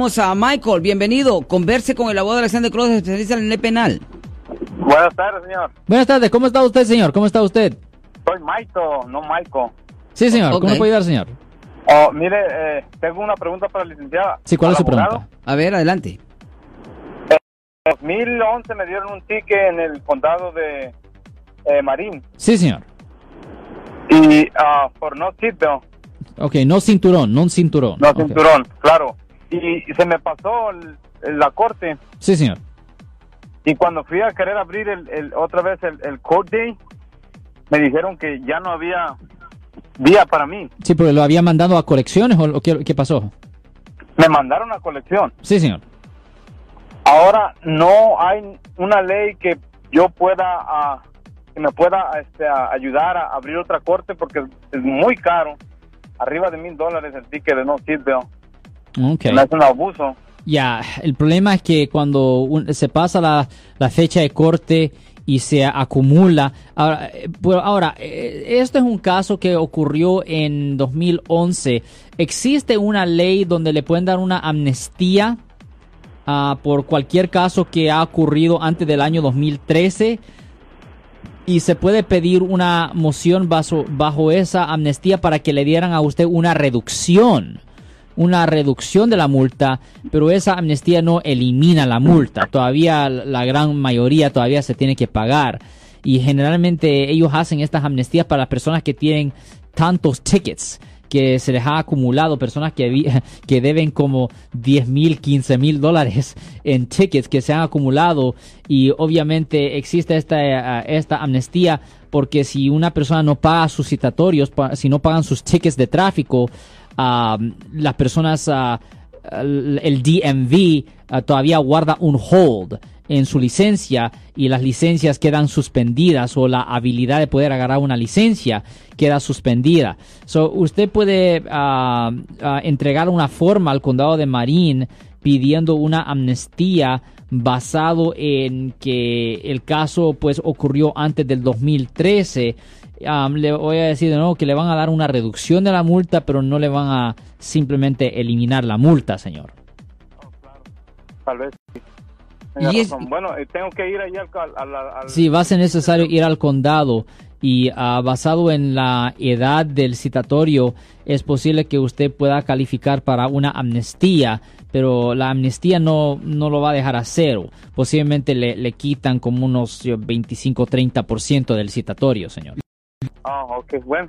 Vamos a Michael, bienvenido. Converse con el abogado Alexander Cross, especialista en el ley penal. Buenas tardes, señor. Buenas tardes, ¿cómo está usted, señor? ¿Cómo está usted? Soy Maito, no Michael. Sí, señor, ¿cómo le puedo ayudar, señor? Oh, mire, eh, tengo una pregunta para la licenciada. Sí, ¿cuál es su abogado. pregunta? A ver, adelante. En 2011 me dieron un ticket en el condado de eh, Marín. Sí, señor. Y ah, por no seatbelt, Ok, no cinturón, no un cinturón. no cinturón, claro. Y, y se me pasó el- la corte. Sí, señor. Y cuando fui a querer abrir el, el- otra vez el, el court day, me dijeron que ya no había vía para mí. Sí, pero lo había mandado a colecciones o lo- qué, qué pasó? Me mandaron a colección. Sí, señor. Ahora no hay una ley que yo pueda ah, que me pueda este, a- ayudar a abrir otra corte porque es muy caro arriba de mil dólares el ticket de no seatbelt Hace un abuso Ya, el problema es que cuando un- se pasa la, la fecha de corte y se acumula. Ahora, eh, ahora, eh, esto es un caso que ocurrió en 2011. ¿Existe una ley donde le pueden dar una amnistía ah, por cualquier caso que ha ocurrido antes del año 2013? Y se puede pedir una moción bajo, bajo esa amnistía para que le dieran a usted una reducción una reducción de la multa, pero esa amnistía no elimina la multa. Todavía la gran mayoría todavía se tiene que pagar. Y generalmente ellos hacen estas amnistías para las personas que tienen tantos tickets que se les ha acumulado, personas que, que deben como 10 mil, 15 mil dólares en tickets que se han acumulado y obviamente existe esta, eh, esta amnistía porque si una persona no paga sus citatorios, si no pagan sus tickets de tráfico, ah, las personas, ah, el DMV ah, todavía guarda un hold en su licencia y las licencias quedan suspendidas o la habilidad de poder agarrar una licencia queda suspendida. So, usted puede ah, entregar una forma al condado de Marin pidiendo una amnistía basado en que el caso pues ocurrió antes del 2013 Um, le voy a decir de nuevo que le van a dar una reducción de la multa, pero no le van a simplemente eliminar la multa, señor. tal vez Y es- razón. bueno eh, tengo que ir ahí al, al- al- Sí, va a ser necesario ir al condado y ah, basado en la edad del citatorio es posible que usted pueda calificar para una amnistía, pero la amnistía no, no lo va a dejar a cero. Posiblemente le, le quitan como unos 25-30% del citatorio, señor. Ah, ok, bueno